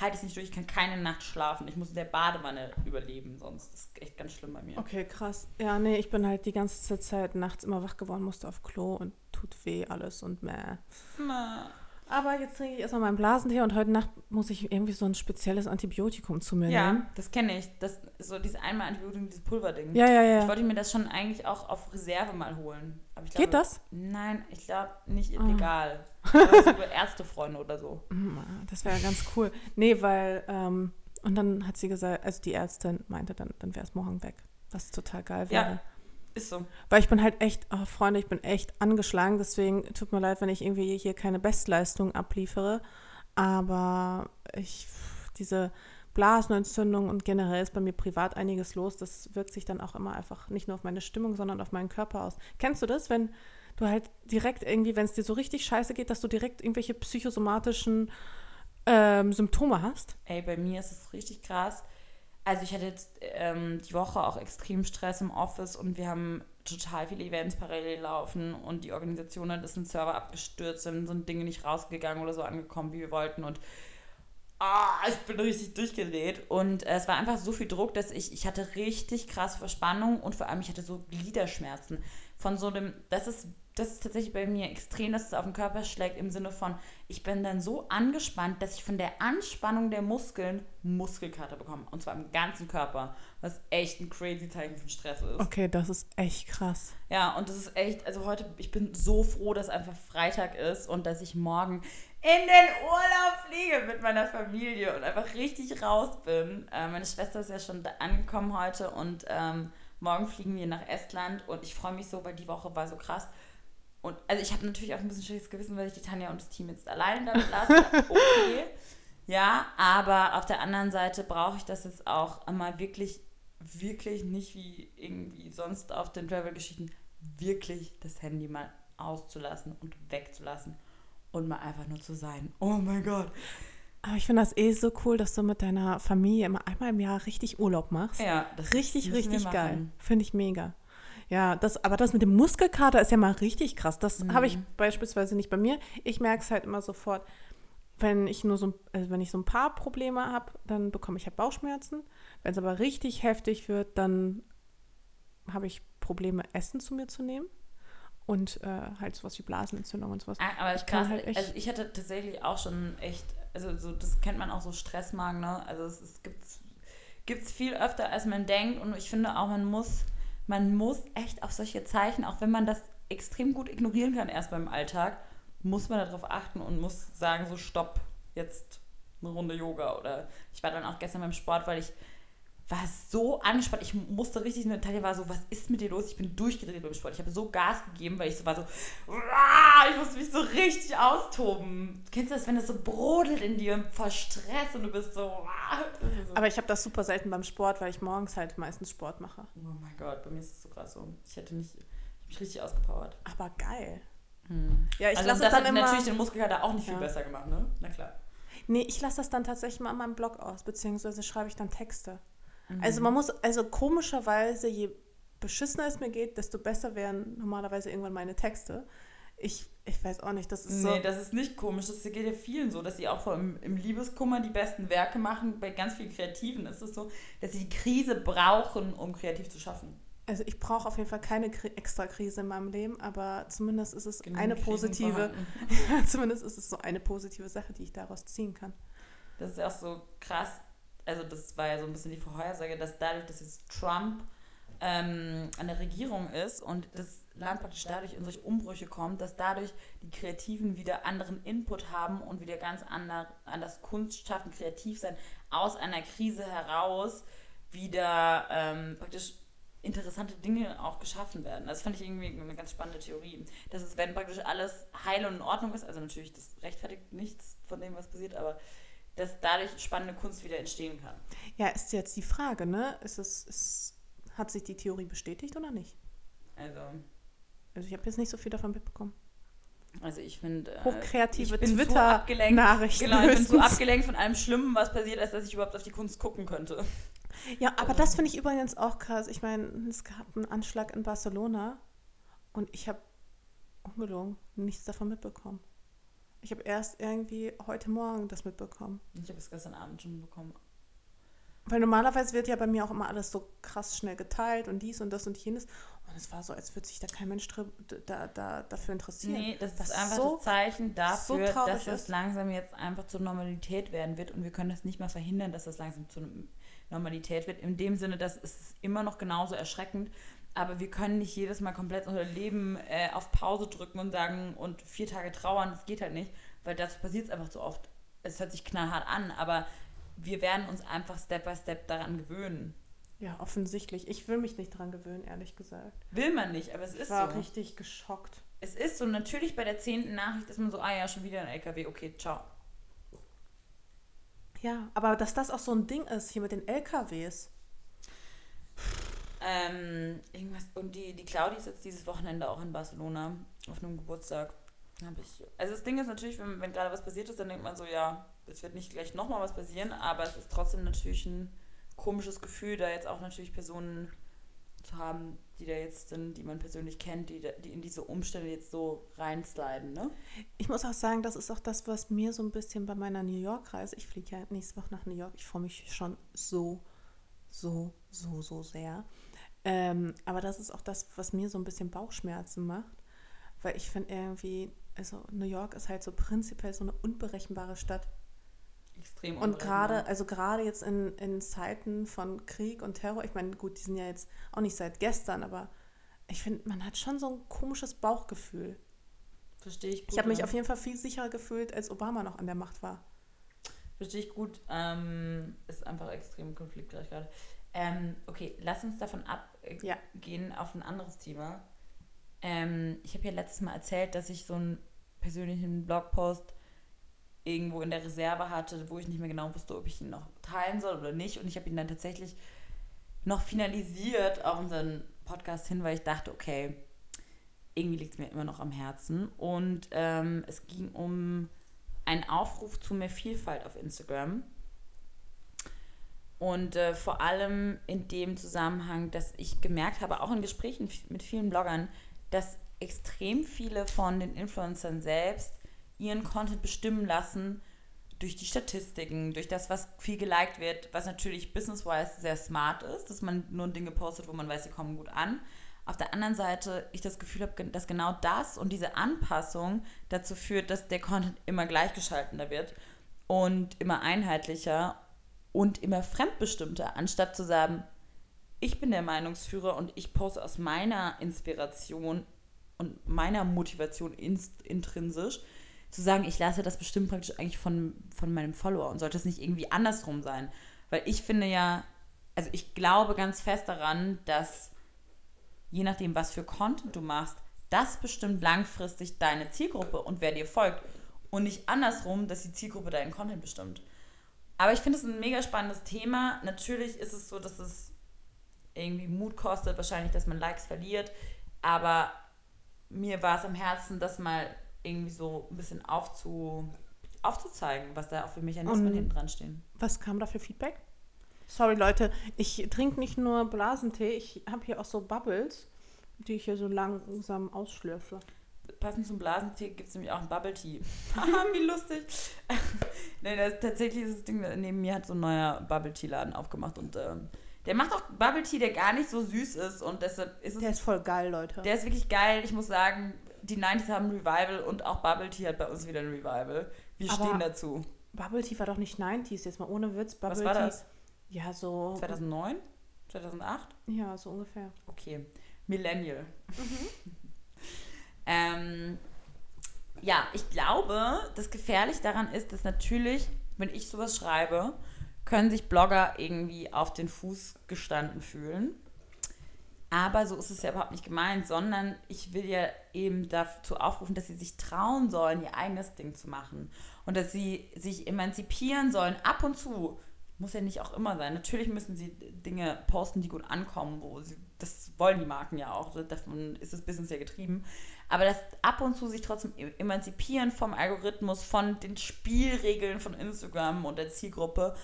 halte ich es nicht durch. Ich kann keine Nacht schlafen. Ich muss in der Badewanne überleben, sonst. Das ist echt ganz schlimm bei mir. Okay, krass. Ja, nee, ich bin halt die ganze Zeit nachts immer wach geworden, musste auf Klo und tut weh alles und meh. Na. Aber jetzt trinke ich erstmal meinen Blasentee und heute Nacht muss ich irgendwie so ein spezielles Antibiotikum zu mir ja, nehmen. Ja, das kenne ich. Das so dieses einmal Antibiotikum, dieses Pulverding. Ja, ja, ja. Ich wollte mir das schon eigentlich auch auf Reserve mal holen. Glaube, Geht das? Nein, ich glaube nicht illegal. Oh. Über Ärztefreunde oder so. Mm, das wäre ja ganz cool. Nee, weil, ähm, und dann hat sie gesagt, also die Ärztin meinte, dann, dann wäre es morgen weg. Was total geil wäre. Ja. Ist so. Weil ich bin halt echt, oh Freunde, ich bin echt angeschlagen. Deswegen tut mir leid, wenn ich irgendwie hier keine Bestleistung abliefere. Aber ich, diese Blasenentzündung und generell ist bei mir privat einiges los. Das wirkt sich dann auch immer einfach nicht nur auf meine Stimmung, sondern auf meinen Körper aus. Kennst du das, wenn du halt direkt irgendwie, wenn es dir so richtig scheiße geht, dass du direkt irgendwelche psychosomatischen ähm, Symptome hast? Ey, bei mir ist es richtig krass. Also ich hatte jetzt ähm, die Woche auch extrem Stress im Office und wir haben total viele Events parallel laufen und die Organisation hat ist ein Server abgestürzt, sind, sind Dinge nicht rausgegangen oder so angekommen, wie wir wollten und ah, ich bin richtig durchgedreht. Und äh, es war einfach so viel Druck, dass ich, ich hatte richtig krasse Verspannung und vor allem ich hatte so Gliederschmerzen. Von so einem, das ist das ist tatsächlich bei mir extrem, dass es auf den Körper schlägt im Sinne von, ich bin dann so angespannt, dass ich von der Anspannung der Muskeln Muskelkater bekomme. Und zwar im ganzen Körper, was echt ein crazy Zeichen von Stress ist. Okay, das ist echt krass. Ja, und das ist echt, also heute, ich bin so froh, dass einfach Freitag ist und dass ich morgen in den Urlaub fliege mit meiner Familie und einfach richtig raus bin. Äh, meine Schwester ist ja schon angekommen heute und ähm, morgen fliegen wir nach Estland und ich freue mich so, weil die Woche war so krass. Und also ich habe natürlich auch ein bisschen schlechtes Gewissen, weil ich die Tanja und das Team jetzt alleine damit lasse. Okay. ja, aber auf der anderen Seite brauche ich das jetzt auch einmal wirklich, wirklich nicht wie irgendwie sonst auf den Travel-Geschichten, wirklich das Handy mal auszulassen und wegzulassen und mal einfach nur zu sein. Oh mein Gott. Aber ich finde das eh so cool, dass du mit deiner Familie immer einmal im Jahr richtig Urlaub machst. Ja, das richtig, richtig geil. Finde ich mega. Ja, das, aber das mit dem Muskelkater ist ja mal richtig krass. Das mhm. habe ich beispielsweise nicht bei mir. Ich merke es halt immer sofort, wenn ich nur so, also wenn ich so ein paar Probleme habe, dann bekomme ich halt Bauchschmerzen. Wenn es aber richtig heftig wird, dann habe ich Probleme, Essen zu mir zu nehmen. Und äh, halt sowas wie Blasenentzündung und sowas. Ah, aber ich kann halt echt. Also ich hatte tatsächlich auch schon echt, also so, das kennt man auch so Stressmagen, ne? Also es, es gibt es viel öfter, als man denkt. Und ich finde auch, man muss man muss echt auf solche Zeichen, auch wenn man das extrem gut ignorieren kann erst beim Alltag, muss man darauf achten und muss sagen, so stopp, jetzt eine Runde Yoga. Oder ich war dann auch gestern beim Sport, weil ich war so angespannt. Ich musste richtig, Natalia war so, was ist mit dir los? Ich bin durchgedreht beim Sport. Ich habe so Gas gegeben, weil ich so war so, ich musste mich so richtig austoben. Kennst du das, wenn das so brodelt in dir vor Stress und du bist so. so. Aber ich habe das super selten beim Sport, weil ich morgens halt meistens Sport mache. Oh mein Gott, bei mir ist es so krass so. Ich hätte nicht, ich habe mich richtig ausgepowert. Aber geil. Hm. Ja, ich also lasse das dann hat immer, natürlich den Muskelkater auch nicht viel ja. besser gemacht, ne? Na klar. Nee, ich lasse das dann tatsächlich mal an meinem Blog aus, beziehungsweise schreibe ich dann Texte. Also man muss, also komischerweise, je beschissener es mir geht, desto besser wären normalerweise irgendwann meine Texte. Ich, ich weiß auch nicht, das ist nee, so. das ist nicht komisch. Das geht ja vielen so, dass sie auch vor im, im Liebeskummer die besten Werke machen. Bei ganz vielen Kreativen ist es so, dass sie die Krise brauchen, um kreativ zu schaffen. Also ich brauche auf jeden Fall keine extra Krise in meinem Leben, aber zumindest ist es Genügend eine Krisen positive, zumindest ist es so eine positive Sache, die ich daraus ziehen kann. Das ist auch so krass. Also, das war ja so ein bisschen die Vorhersage, dass dadurch, dass jetzt Trump ähm, an der Regierung ist und das Land praktisch dadurch in solche Umbrüche kommt, dass dadurch die Kreativen wieder anderen Input haben und wieder ganz ander, anders Kunst schaffen, kreativ sein, aus einer Krise heraus wieder ähm, praktisch interessante Dinge auch geschaffen werden. Das fand ich irgendwie eine ganz spannende Theorie. Dass es, wenn praktisch alles heil und in Ordnung ist, also natürlich, das rechtfertigt nichts von dem, was passiert, aber dass dadurch spannende Kunst wieder entstehen kann. Ja, ist jetzt die Frage, ne? Ist es, ist, hat sich die Theorie bestätigt oder nicht? Also, Also ich habe jetzt nicht so viel davon mitbekommen. also ich finde. Äh, Hochkreative ich bin zu Twitter- abgelenkt. Nachrichten Genau, ich bin höchstens. abgelenkt von allem Schlimmen, was passiert, als dass ich überhaupt auf die Kunst gucken könnte. Ja, aber das finde ich übrigens auch krass. Ich meine, es gab einen Anschlag in Barcelona und ich habe ungelogen nichts davon mitbekommen. Ich habe erst irgendwie heute Morgen das mitbekommen. Ich habe es gestern Abend schon bekommen. Weil normalerweise wird ja bei mir auch immer alles so krass schnell geteilt und dies und das und jenes. Und es war so, als würde sich da kein Mensch da, da, dafür interessieren. Nee, das ist einfach so- das Zeichen so dafür, traurig dass es langsam jetzt einfach zur Normalität werden wird und wir können das nicht mehr verhindern, dass das langsam zur Normalität wird. In dem Sinne, dass es immer noch genauso erschreckend, aber wir können nicht jedes Mal komplett unser Leben äh, auf Pause drücken und sagen und vier Tage trauern, das geht halt nicht, weil dazu passiert es einfach zu oft. Es hört sich knallhart an, aber wir werden uns einfach Step by Step daran gewöhnen. Ja, offensichtlich. Ich will mich nicht dran gewöhnen, ehrlich gesagt. Will man nicht, aber es Ich ist war so. richtig geschockt. Es ist so, natürlich bei der zehnten Nachricht ist man so, ah ja, schon wieder ein LKW, okay, ciao. Ja, aber dass das auch so ein Ding ist, hier mit den LKWs. Ähm, irgendwas, und die, die Claudi ist jetzt dieses Wochenende auch in Barcelona auf einem Geburtstag. Hab ich, also das Ding ist natürlich, wenn, wenn gerade was passiert ist, dann denkt man so, ja, es wird nicht gleich nochmal was passieren, aber es ist trotzdem natürlich ein komisches Gefühl, da jetzt auch natürlich Personen zu haben, die da jetzt sind, die man persönlich kennt, die, die in diese Umstände jetzt so reinsliden, ne? Ich muss auch sagen, das ist auch das, was mir so ein bisschen bei meiner New York-Reise, ich fliege ja nächste Woche nach New York, ich freue mich schon so, so, so, so sehr. Ähm, aber das ist auch das, was mir so ein bisschen Bauchschmerzen macht, weil ich finde irgendwie, also New York ist halt so prinzipiell so eine unberechenbare Stadt. Extrem Und gerade, also gerade jetzt in, in Zeiten von Krieg und Terror, ich meine, gut, die sind ja jetzt auch nicht seit gestern, aber ich finde, man hat schon so ein komisches Bauchgefühl. Verstehe ich gut. Ich habe mich auf jeden Fall viel sicherer gefühlt, als Obama noch an der Macht war. Verstehe ich gut. Ähm, ist einfach extrem konfliktreich gerade. Ähm, okay, lass uns davon Ja. abgehen auf ein anderes Thema. Ähm, ich habe ja letztes Mal erzählt, dass ich so einen persönlichen Blogpost irgendwo in der Reserve hatte, wo ich nicht mehr genau wusste, ob ich ihn noch teilen soll oder nicht. Und ich habe ihn dann tatsächlich noch finalisiert auf unseren Podcast hin, weil ich dachte, okay, irgendwie liegt es mir immer noch am Herzen. Und ähm, es ging um einen Aufruf zu mehr Vielfalt auf Instagram. Und äh, vor allem in dem Zusammenhang, dass ich gemerkt habe, auch in Gesprächen mit vielen Bloggern, dass extrem viele von den Influencern selbst ihren Content bestimmen lassen durch die Statistiken, durch das, was viel geliked wird, was natürlich business-wise sehr smart ist, dass man nur Dinge postet, wo man weiß, sie kommen gut an. Auf der anderen Seite ich das Gefühl habe, dass genau das und diese Anpassung dazu führt, dass der Content immer gleichgeschaltener wird und immer einheitlicher und immer fremdbestimmter, anstatt zu sagen, ich bin der Meinungsführer und ich poste aus meiner Inspiration und meiner Motivation ins, intrinsisch, zu sagen, ich lasse das bestimmt praktisch eigentlich von, von meinem Follower und sollte es nicht irgendwie andersrum sein. Weil ich finde ja, also ich glaube ganz fest daran, dass je nachdem, was für Content du machst, das bestimmt langfristig deine Zielgruppe und wer dir folgt. Und nicht andersrum, dass die Zielgruppe deinen Content bestimmt. Aber ich finde es ein mega spannendes Thema. Natürlich ist es so, dass es irgendwie Mut kostet, wahrscheinlich, dass man Likes verliert. Aber mir war es am Herzen, das mal irgendwie so ein bisschen aufzu, aufzuzeigen, was da auch für Mechanismen Und- hinten dran stehen. Was kam da für Feedback? Sorry, Leute, ich trinke nicht nur Blasentee, ich habe hier auch so Bubbles, die ich hier so langsam ausschlürfe. Passend zum Blasentee gibt es nämlich auch einen Bubble Tea. Haha, wie lustig. nee, das, tatsächlich ist das Ding, neben mir hat so ein neuer Bubble Tea Laden aufgemacht und ähm, der macht auch Bubble Tea, der gar nicht so süß ist und deshalb ist es. Der ist voll geil, Leute. Der ist wirklich geil. Ich muss sagen, die 90s haben ein Revival und auch Bubble Tea hat bei uns wieder ein Revival. Wir Aber stehen dazu. Bubble Tea war doch nicht 90s, jetzt mal ohne Witz. Bubble Was war Tea, das? Ja, so. 2009? 2008? Ja, so ungefähr. Okay. Millennial. Ähm, ja, ich glaube, das Gefährliche daran ist, dass natürlich, wenn ich sowas schreibe, können sich Blogger irgendwie auf den Fuß gestanden fühlen. Aber so ist es ja überhaupt nicht gemeint, sondern ich will ja eben dazu aufrufen, dass sie sich trauen sollen, ihr eigenes Ding zu machen. Und dass sie sich emanzipieren sollen, ab und zu. Muss ja nicht auch immer sein. Natürlich müssen sie Dinge posten, die gut ankommen, wo sie, das wollen die Marken ja auch. Davon ist das Business ja getrieben. Aber dass ab und zu sich trotzdem e- emanzipieren vom Algorithmus, von den Spielregeln von Instagram und der Zielgruppe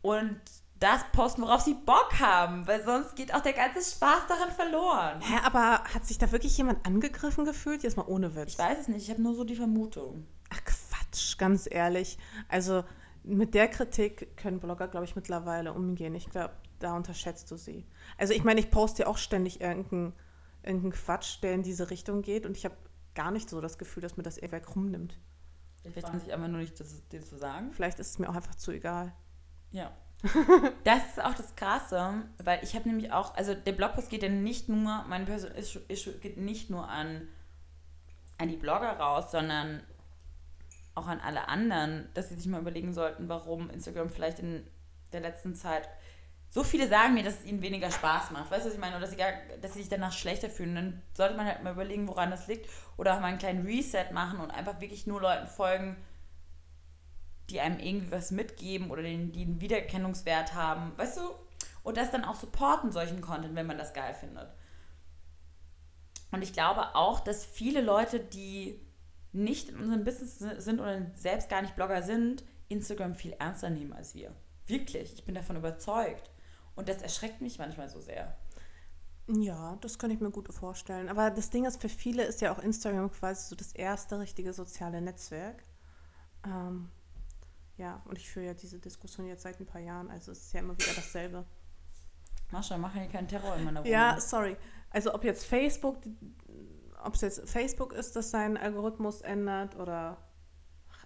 und das posten, worauf sie Bock haben, weil sonst geht auch der ganze Spaß daran verloren. Hä, aber hat sich da wirklich jemand angegriffen gefühlt? Jetzt mal ohne Witz. Ich weiß es nicht, ich habe nur so die Vermutung. Ach Quatsch, ganz ehrlich. Also mit der Kritik können Blogger, glaube ich, mittlerweile umgehen. Ich glaube, da unterschätzt du sie. Also ich meine, ich poste ja auch ständig irgendeinen irgendein Quatsch, der in diese Richtung geht und ich habe gar nicht so das Gefühl, dass mir das irgendwer krumm nimmt. Vielleicht trauen sich einfach nur nicht, das dir zu sagen. Vielleicht ist es mir auch einfach zu egal. Ja. das ist auch das Krasse, weil ich habe nämlich auch, also der Blogpost geht ja nicht nur, meine Person ist, ist, geht nicht nur an, an die Blogger raus, sondern auch an alle anderen, dass sie sich mal überlegen sollten, warum Instagram vielleicht in der letzten Zeit so viele sagen mir, dass es ihnen weniger Spaß macht. Weißt du, was ich meine? Oder dass sie, gar, dass sie sich danach schlechter fühlen. Dann sollte man halt mal überlegen, woran das liegt. Oder auch mal einen kleinen Reset machen und einfach wirklich nur Leuten folgen, die einem irgendwie was mitgeben oder die, die einen Wiedererkennungswert haben. Weißt du? Und das dann auch supporten, solchen Content, wenn man das geil findet. Und ich glaube auch, dass viele Leute, die nicht in unserem Business sind oder selbst gar nicht Blogger sind, Instagram viel ernster nehmen als wir. Wirklich, ich bin davon überzeugt. Und das erschreckt mich manchmal so sehr. Ja, das kann ich mir gut vorstellen. Aber das Ding ist, für viele ist ja auch Instagram quasi so das erste richtige soziale Netzwerk. Ähm, ja, und ich führe ja diese Diskussion jetzt seit ein paar Jahren, also es ist ja immer wieder dasselbe. Mascha, mach hier keinen Terror in meiner Wohnung. Ja, sorry. Also ob jetzt Facebook, ob es jetzt Facebook ist, das seinen Algorithmus ändert oder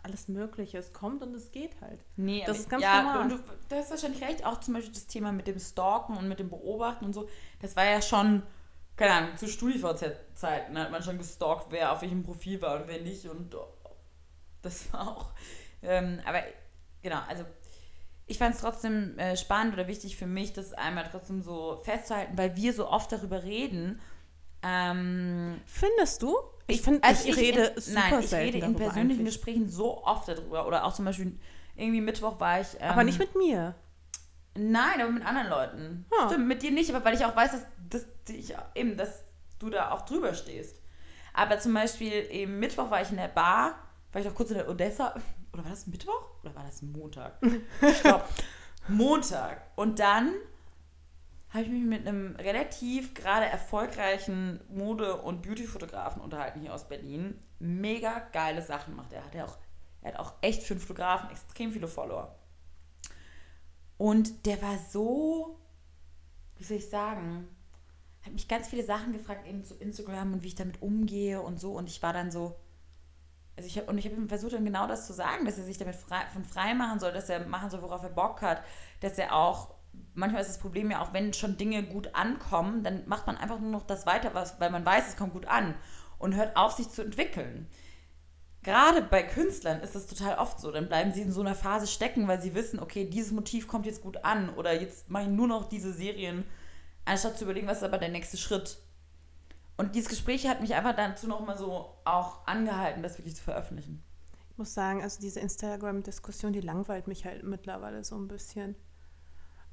alles Mögliche. Es kommt und es geht halt. Nee, das ist ganz ja, normal. Und du, du hast wahrscheinlich recht, auch zum Beispiel das Thema mit dem Stalken und mit dem Beobachten und so, das war ja schon, keine Ahnung, zu StudiVZ-Zeiten hat man schon gestalkt, wer auf welchem Profil war und wer nicht und das war auch, ähm, aber genau, also ich fand es trotzdem äh, spannend oder wichtig für mich, das einmal trotzdem so festzuhalten, weil wir so oft darüber reden. Ähm, Findest du? Ich finde, also ich, rede in, super nein, ich rede in persönlichen eigentlich. Gesprächen so oft darüber. Oder auch zum Beispiel, irgendwie Mittwoch war ich. Ähm, Aber nicht mit mir. Nein, aber mit anderen Leuten. Ah. Stimmt, mit dir nicht, aber weil ich auch weiß, dass, dass, ich, eben, dass du da auch drüber stehst. Aber zum Beispiel, eben Mittwoch war ich in der Bar, war ich noch kurz in der Odessa. Oder war das Mittwoch? Oder war das Montag? Stopp. Montag. Und dann habe ich mich mit einem relativ gerade erfolgreichen Mode- und Beauty-Fotografen unterhalten hier aus Berlin. Mega geile Sachen macht er. Hat er, auch, er hat auch echt für einen Fotografen extrem viele Follower. Und der war so, wie soll ich sagen, hat mich ganz viele Sachen gefragt, eben zu Instagram und wie ich damit umgehe und so. Und ich war dann so, also ich habe und ich habe ihm versucht dann genau das zu sagen, dass er sich damit frei, von frei machen soll, dass er machen soll, worauf er Bock hat, dass er auch manchmal ist das Problem ja auch, wenn schon Dinge gut ankommen, dann macht man einfach nur noch das weiter, was, weil man weiß, es kommt gut an und hört auf, sich zu entwickeln. Gerade bei Künstlern ist das total oft so. Dann bleiben sie in so einer Phase stecken, weil sie wissen, okay, dieses Motiv kommt jetzt gut an oder jetzt mache ich nur noch diese Serien, anstatt zu überlegen, was ist aber der nächste Schritt. Und dieses Gespräch hat mich einfach dazu nochmal so auch angehalten, das wirklich zu veröffentlichen. Ich muss sagen, also diese Instagram-Diskussion, die langweilt mich halt mittlerweile so ein bisschen.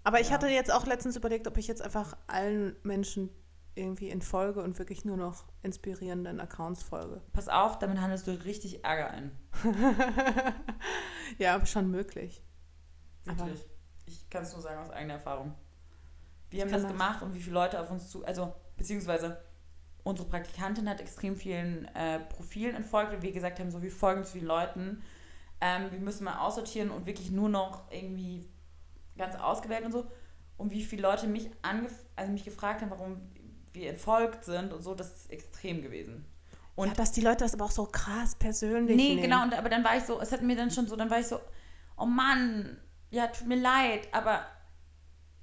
Aber ich Ja. hatte jetzt auch letztens überlegt, ob ich jetzt einfach allen Menschen irgendwie entfolge und wirklich nur noch inspirierenden Accounts folge. Pass auf, damit handelst du richtig Ärger ein. ja, aber schon möglich. Aber Wirklich. Ich kann es nur sagen aus eigener Erfahrung. Wir haben das- gemacht und wie viele Leute auf uns zu, also beziehungsweise unsere Praktikantin hat extrem vielen äh, Profilen entfolgt und wir gesagt haben, so wir folgen zu vielen Leuten. Ähm, wir müssen mal aussortieren und wirklich nur noch irgendwie ganz ausgewählt und so. Und wie viele Leute mich, angef also mich gefragt haben, warum wir entfolgt sind und so, das ist extrem gewesen. Und ja, dass die Leute das aber auch so krass persönlich Nee, nehmen. genau, und, aber dann war ich so, es hat mir dann schon so, dann war ich so, oh Mann, ja, tut mir leid, aber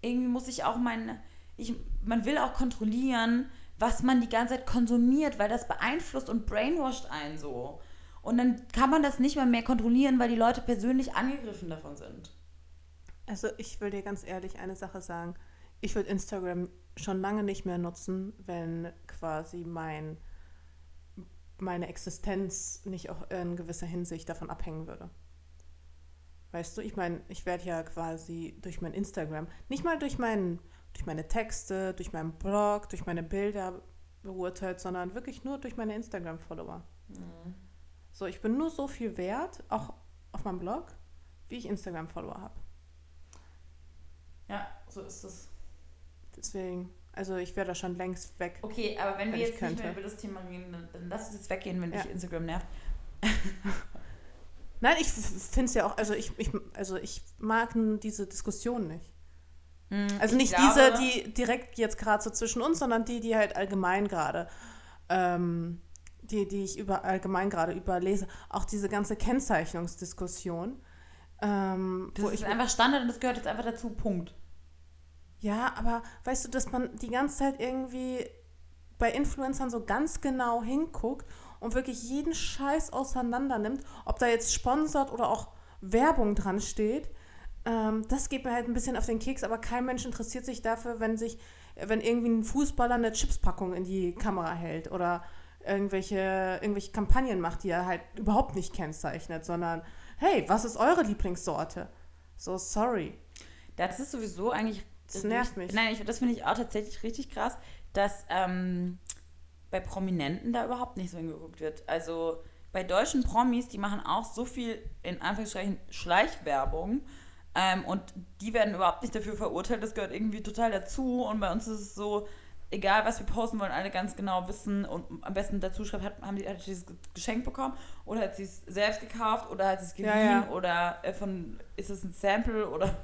irgendwie muss ich auch meine, ich, man will auch kontrollieren, was man die ganze Zeit konsumiert, weil das beeinflusst und brainwasht einen so. Und dann kann man das nicht mal mehr kontrollieren, weil die Leute persönlich angegriffen davon sind. Also ich will dir ganz ehrlich eine Sache sagen. Ich würde Instagram schon lange nicht mehr nutzen, wenn quasi mein, meine Existenz nicht auch in gewisser Hinsicht davon abhängen würde. Weißt du, ich meine, ich werde ja quasi durch mein Instagram, nicht mal durch, mein, durch meine Texte, durch meinen Blog, durch meine Bilder beurteilt, sondern wirklich nur durch meine Instagram-Follower. So, ich bin nur so viel wert, auch auf meinem Blog, wie ich Instagram-Follower habe. Ja, so ist es. Deswegen, also ich wäre da schon längst weg. Okay, aber wenn, Wenn wir jetzt nicht könnte. mehr über das Thema reden, dann, lass es jetzt weggehen, wenn Ja. dich Instagram nervt. Nein, ich finde es ja auch, also ich, ich, also ich mag diese Diskussion nicht. Also Ich nicht glaube- diese, die direkt jetzt gerade so zwischen uns, sondern die, die halt allgemein gerade, ähm, die, die ich über allgemein gerade überlese. Auch diese ganze Kennzeichnungsdiskussion. Ähm, Das wo ist ich einfach Standard und das gehört jetzt einfach dazu, Punkt. Ja, aber weißt du, dass man die ganze Zeit irgendwie bei Influencern so ganz genau hinguckt und wirklich jeden Scheiß auseinander nimmt, ob da jetzt sponsert oder auch Werbung dran steht, ähm, das geht mir halt ein bisschen auf den Keks, aber kein Mensch interessiert sich dafür, wenn sich, wenn irgendwie ein Fußballer eine Chipspackung in die Kamera hält oder irgendwelche, irgendwelche Kampagnen macht, die er halt überhaupt nicht kennzeichnet, sondern hey, was ist eure Lieblingssorte? So, sorry. Das ist sowieso eigentlich. Das nervt mich. Nein, ich, das finde ich auch tatsächlich richtig krass, dass ähm, bei Prominenten da überhaupt nicht so hingeguckt wird. Also bei deutschen Promis, die machen auch so viel in Anführungsstrichen Schleichwerbung. Ähm, und die werden überhaupt nicht dafür verurteilt. Das gehört irgendwie total dazu. Und bei uns ist es so, egal was wir posten, wollen alle ganz genau wissen und am besten dazu schreibt, hat, haben die, hat sie dieses Geschenk bekommen oder hat sie es selbst gekauft oder hat sie es Ja, geliehen ja. oder äh, von ist es ein Sample oder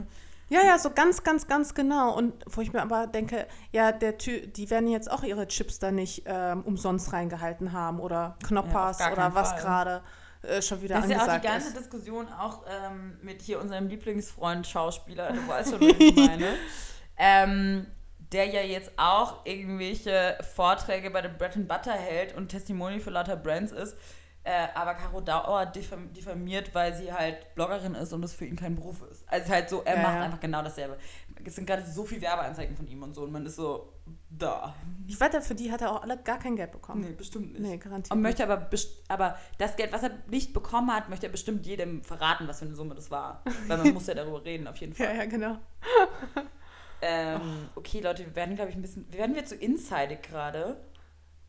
Ja, ja, so ganz, ganz, ganz genau. Und wo ich mir aber denke, ja, der Tü die werden jetzt auch ihre Chips da nicht ähm, umsonst reingehalten haben oder Knoppers Ja, oder was gerade äh, schon wieder Das ist ja auch angesagt die ganze ist. Diskussion auch ähm, mit hier unserem Lieblingsfreund Schauspieler, du weißt schon, was ich meine, ähm, der ja jetzt auch irgendwelche Vorträge bei dem Bread and Butter hält und Testimony für lauter Brands ist, äh, aber Caro Dauer diffam diffamiert, weil sie halt Bloggerin ist und das für ihn kein Beruf ist. Also halt so, er Ja, macht ja. einfach genau dasselbe. Es sind gerade so viele Werbeanzeigen von ihm und so und man ist so, da. Ich wette, für die hat er auch alle gar kein Geld bekommen. Nee, bestimmt nicht. Nee, garantiert. Und möchte aber, aber das Geld, was er nicht bekommen hat, möchte er bestimmt jedem verraten, was für eine Summe das war. Weil man muss ja darüber reden, auf jeden nicht. Ja, Fall. ja, genau. Ähm, okay, Leute, wir werden, glaube ich, ein bisschen. Werden wir zu insidig gerade?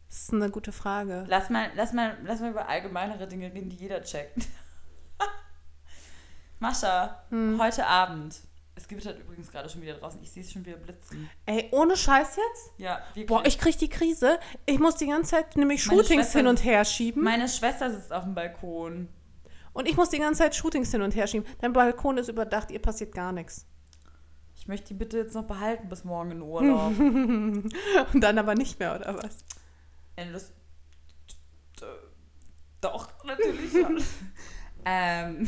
Das ist eine gute Frage. Lass mal, lass, mal, lass mal über allgemeinere Dinge reden, die jeder checkt. Mascha, Hm. heute Abend. Es gibt halt übrigens gerade schon wieder draußen. Ich sehe es schon wieder blitzen. Ey, ohne Scheiß jetzt? Ja, wirklich. Boah, ich krieg die Krise. Ich muss die ganze Zeit nämlich Shootings hin und her schieben. Meine Schwester sitzt auf dem Balkon. Und ich muss die ganze Zeit Shootings hin und her schieben. Dein Balkon ist überdacht, ihr passiert gar nichts. Ich möchte die bitte jetzt noch behalten bis morgen in Urlaub. Und dann aber nicht mehr, oder was? Äh, das, doch, natürlich schon. ähm,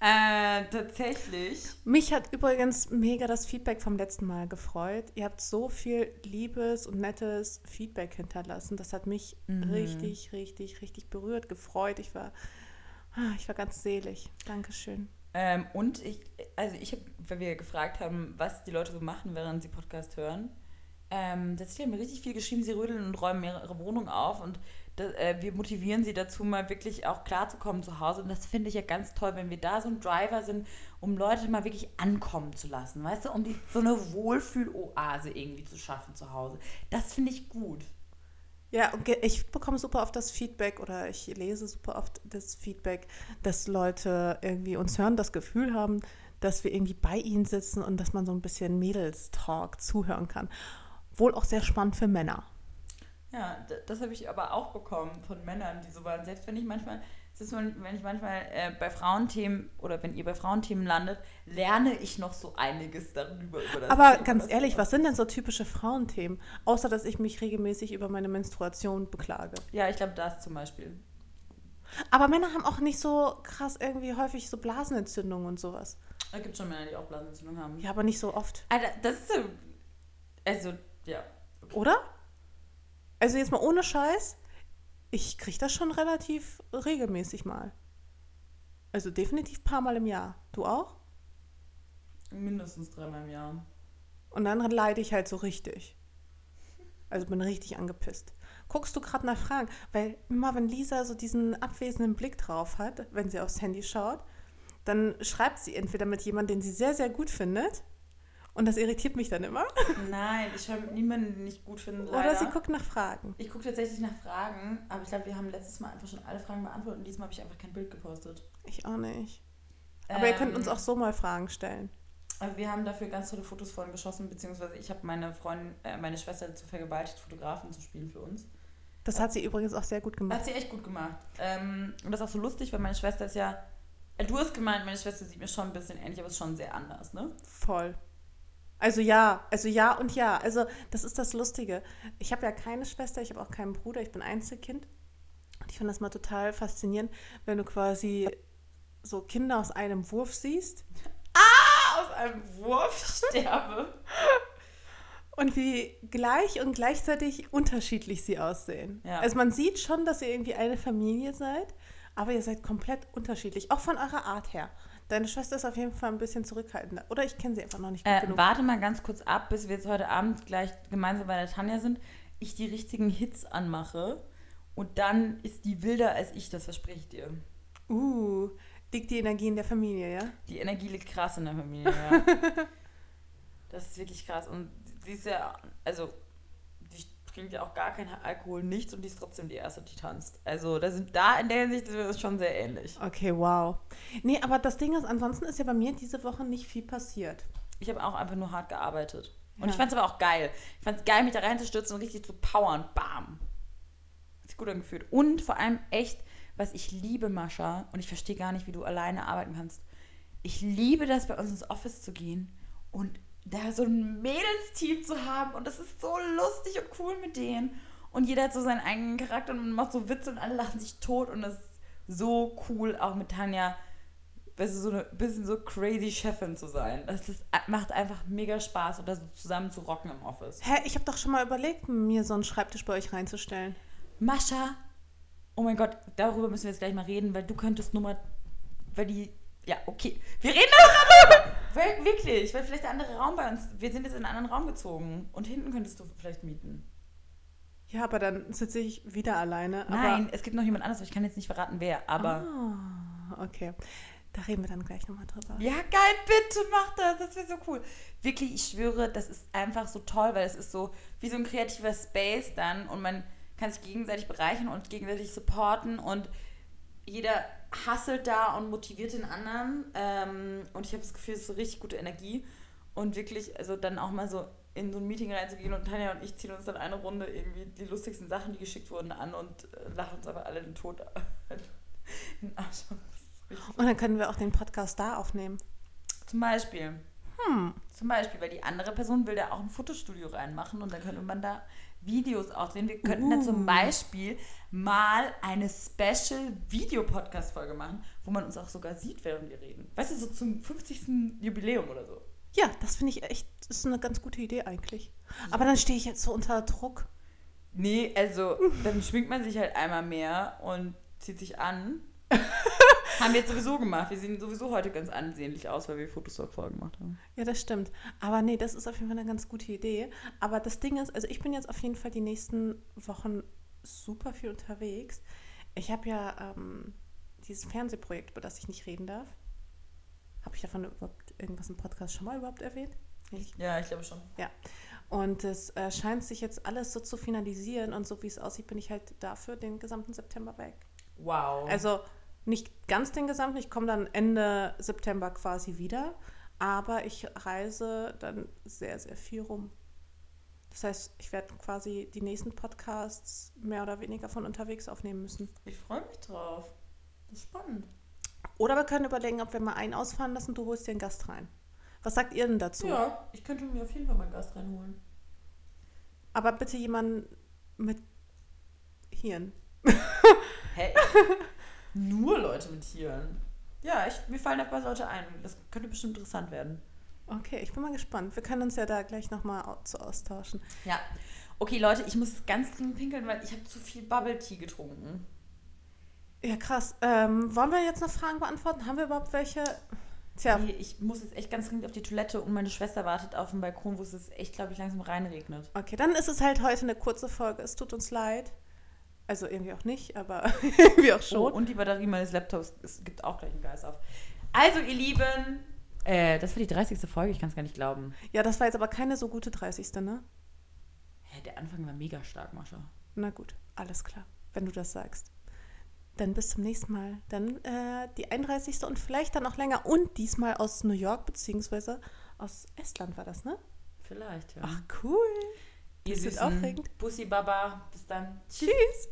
äh, tatsächlich. Mich hat übrigens mega das Feedback vom letzten Mal gefreut. Ihr habt so viel liebes und nettes Feedback hinterlassen. Das hat mich richtig, richtig, richtig berührt, gefreut. Ich war, ah, ich war ganz selig. Dankeschön. Ähm, und ich, also ich habe, weil wir gefragt haben, was die Leute so machen, während sie Podcast hören, ähm, tatsächlich haben mir richtig viel geschrieben, sie rödeln und räumen ihre Wohnung auf und das, äh, wir motivieren sie dazu, mal wirklich auch klarzukommen zu Hause. Und das finde ich ja ganz toll, wenn wir da so ein Driver sind, um Leute mal wirklich ankommen zu lassen, weißt du, um die, so eine Wohlfühl-Oase irgendwie zu schaffen zu Hause. Das finde ich gut. Ja, und ich bekomme super oft das Feedback oder ich lese super oft das Feedback, dass Leute irgendwie uns hören, das Gefühl haben, dass wir irgendwie bei ihnen sitzen und dass man so ein bisschen Mädels-Talk zuhören kann. Wohl auch sehr spannend für Männer. Ja, das habe ich aber auch bekommen von Männern, die so waren. Selbst wenn ich manchmal, selbst wenn ich manchmal äh, bei Frauenthemen oder wenn ihr bei Frauenthemen landet, lerne ich noch so einiges darüber. Aber Thema, ganz ehrlich, was sind denn so typische Frauenthemen? Außer, dass ich mich regelmäßig über meine Menstruation beklage. Ja, ich glaube, das zum Beispiel. Aber Männer haben auch nicht so krass irgendwie häufig so Blasenentzündungen und sowas. Es gibt schon Männer, die auch Blasenentzündung haben. Ja, aber nicht so oft. Alter, das ist so. Also, ja. Oder? Also jetzt mal ohne Scheiß, ich kriege das schon relativ regelmäßig mal. Also definitiv ein paar Mal im Jahr. Du auch? Mindestens dreimal im Jahr. Und dann leide ich halt so richtig. Also bin richtig angepisst. Guckst du gerade nach Fragen? Weil immer wenn Lisa so diesen abwesenden Blick drauf hat, wenn sie aufs Handy schaut, dann schreibt sie entweder mit jemandem, den sie sehr, sehr gut findet. Und das irritiert mich dann immer. Nein, ich mit niemanden, den ich gut finde. Oder sie guckt nach Fragen. Ich gucke tatsächlich nach Fragen, aber ich glaube, wir haben letztes Mal einfach schon alle Fragen beantwortet und diesmal habe ich einfach kein Bild gepostet. Ich auch nicht. Aber ihr könnt Ähm, uns auch so mal Fragen stellen. Wir haben dafür ganz tolle Fotos vorhin geschossen, beziehungsweise ich habe meine Freundin, äh, meine Schwester dazu vergewaltigt, Fotografen zu spielen für uns. Das hat sie übrigens auch sehr gut gemacht. Hat sie echt gut gemacht. Ähm, und das ist auch so lustig, weil meine Schwester ist ja. Äh, du hast gemeint, meine Schwester sieht mir schon ein bisschen ähnlich, aber ist schon sehr anders, ne? Voll. Also ja, also ja und ja. Also das ist das Lustige. Ich habe ja keine Schwester, ich habe auch keinen Bruder, ich bin Einzelkind. Und ich finde das mal total faszinierend, wenn du quasi so Kinder aus einem Wurf siehst Aus einem Wurf sterbe. und wie gleich und gleichzeitig unterschiedlich sie aussehen. Ja. Also man sieht schon, dass ihr irgendwie eine Familie seid, aber ihr seid komplett unterschiedlich, auch von eurer Art her. Deine Schwester ist auf jeden Fall ein bisschen zurückhaltender. Oder ich kenne sie einfach noch nicht gut Äh, genug. warte mal ganz kurz ab, bis wir jetzt heute Abend gleich gemeinsam bei der Tanja sind. Ich die richtigen Hits anmache und dann ist die wilder als ich, das verspreche ich dir. Uh, liegt die Energie in der Familie, ja? Die Energie liegt krass in der Familie, ja. das ist wirklich krass. Und sie ist ja, also, trinkt ja auch gar keinen Alkohol, nichts und die ist trotzdem die erste, die tanzt. Also, da sind da in der Hinsicht wir uns schon sehr ähnlich. Okay, wow. Nee, aber das Ding ist, ansonsten ist ja bei mir diese Woche nicht viel passiert. Ich habe auch einfach nur hart gearbeitet. Und Ja. ich fand es aber auch geil. Ich fand es geil, mich da reinzustürzen und richtig zu powern. Bam. Hat sich gut angefühlt. Und vor allem echt, was ich liebe, Mascha, und ich verstehe gar nicht, wie du alleine arbeiten kannst. Ich liebe das, bei uns ins Office zu gehen und da so ein Mädelsteam zu haben. Und das ist so lustig und cool mit denen. Und jeder hat so seinen eigenen Charakter und man macht so Witze und alle lachen sich tot. Und das ist so cool, auch mit Tanja weißt du, so eine bisschen so crazy Chefin zu sein. Das ist, macht einfach mega Spaß, und da so zusammen zu rocken im Office. Hä, ich habe doch schon mal überlegt, mir so einen Schreibtisch bei euch reinzustellen. Mascha, oh mein Gott, darüber müssen wir jetzt gleich mal reden, weil du könntest nur mal, weil die, ja, okay, wir reden darüber. Wirklich, weil vielleicht der andere Raum bei uns, wir sind jetzt in einen anderen Raum gezogen und hinten könntest du vielleicht mieten. Ja, aber dann sitze ich wieder alleine. Nein, es gibt noch jemand anderes, ich kann jetzt nicht verraten, wer, aber... Aber, ah, okay. Da reden wir dann gleich nochmal drüber. Ja, geil, bitte mach das. Das wäre so cool. Wirklich, ich schwöre, das ist einfach so toll, weil es ist so wie so ein kreativer Space dann und man kann sich gegenseitig bereichern und gegenseitig supporten und jeder hasselt da und motiviert den anderen. Ähm, und ich habe das Gefühl, es ist so richtig gute Energie. Und wirklich, also dann auch mal so in so ein Meeting reinzugehen und Tanja und ich ziehen uns dann eine Runde irgendwie die lustigsten Sachen, die geschickt wurden, an und äh, lachen uns aber alle den Tod in Arsch. Und dann können wir auch den Podcast da aufnehmen. zum Beispiel. Zum Beispiel, weil die andere Person will da auch ein Fotostudio reinmachen und dann könnte man da Videos auswählen. Wir könnten da zum Uh. Beispiel mal eine Special Video-Podcast-Folge machen, wo man uns auch sogar sieht, während wir reden. Weißt du, so zum 50. Jubiläum oder so. Ja, das finde ich echt, das ist eine ganz gute Idee eigentlich. Aber dann stehe ich jetzt so unter Druck. Nee, also dann schminkt man sich halt einmal mehr und zieht sich an. haben wir jetzt sowieso gemacht. Wir sehen sowieso heute ganz ansehnlich aus, weil wir Fotos davor gemacht haben. Ja, das stimmt. Aber nee, das ist auf jeden Fall eine ganz gute Idee. Aber das Ding ist, also ich bin jetzt auf jeden Fall die nächsten Wochen super viel unterwegs. Ich habe ja ähm, dieses Fernsehprojekt, über das ich nicht reden darf. Habe ich davon überhaupt irgendwas im Podcast schon mal überhaupt erwähnt? Ich, Ja, ich glaube schon. und es äh, scheint sich jetzt alles so zu finalisieren und so wie es aussieht, bin ich halt dafür den gesamten September weg. Wow. Also nicht ganz den gesamten, ich komme dann Ende September quasi wieder, aber ich reise dann sehr, sehr viel rum. Das heißt, ich werde quasi die nächsten Podcasts mehr oder weniger von unterwegs aufnehmen müssen. ich freue mich drauf. Das ist spannend. Oder wir können überlegen, ob wir mal einen ausfahren lassen, du holst dir einen Gast rein. Was sagt ihr denn dazu? Ja, ich könnte mir auf jeden Fall mal einen Gast reinholen. Aber bitte jemanden mit Hirn. Hä? Nur Leute mit Tieren. Ja, ich, mir fallen ein paar Leute ein. Das könnte bestimmt interessant werden. Okay, ich bin mal gespannt. Wir können uns ja da gleich nochmal zu austauschen. Ja. Okay, Leute, ich muss ganz dringend pinkeln, weil ich habe zu viel Bubble Tea getrunken. Ja, krass. Ähm, wollen wir jetzt noch Fragen beantworten? Haben wir überhaupt welche? Tja, Nee, ich muss jetzt echt ganz dringend auf die Toilette und meine Schwester wartet auf dem Balkon, wo es jetzt echt, glaube ich, langsam reinregnet. okay, dann ist es halt heute eine kurze Folge. Es tut uns leid. Also irgendwie auch nicht, aber irgendwie auch Oh, schon. und die Batterie meines Laptops, es gibt auch gleich einen Geist auf. Also, ihr Lieben, äh, das war die 30. Folge, ich kann es gar nicht glauben. Ja, das war jetzt aber keine so gute 30. ne? Hä, der Anfang war mega stark, Mascha. Na gut, alles klar, wenn du das sagst. Dann bis zum nächsten Mal. Dann äh, die 31. und vielleicht dann noch länger. Und diesmal aus New York, beziehungsweise aus Estland war das, ne? Vielleicht, ja. Ach, cool. Ihr Süßen. aufregend. Bussi Baba, bis dann. Tschüss.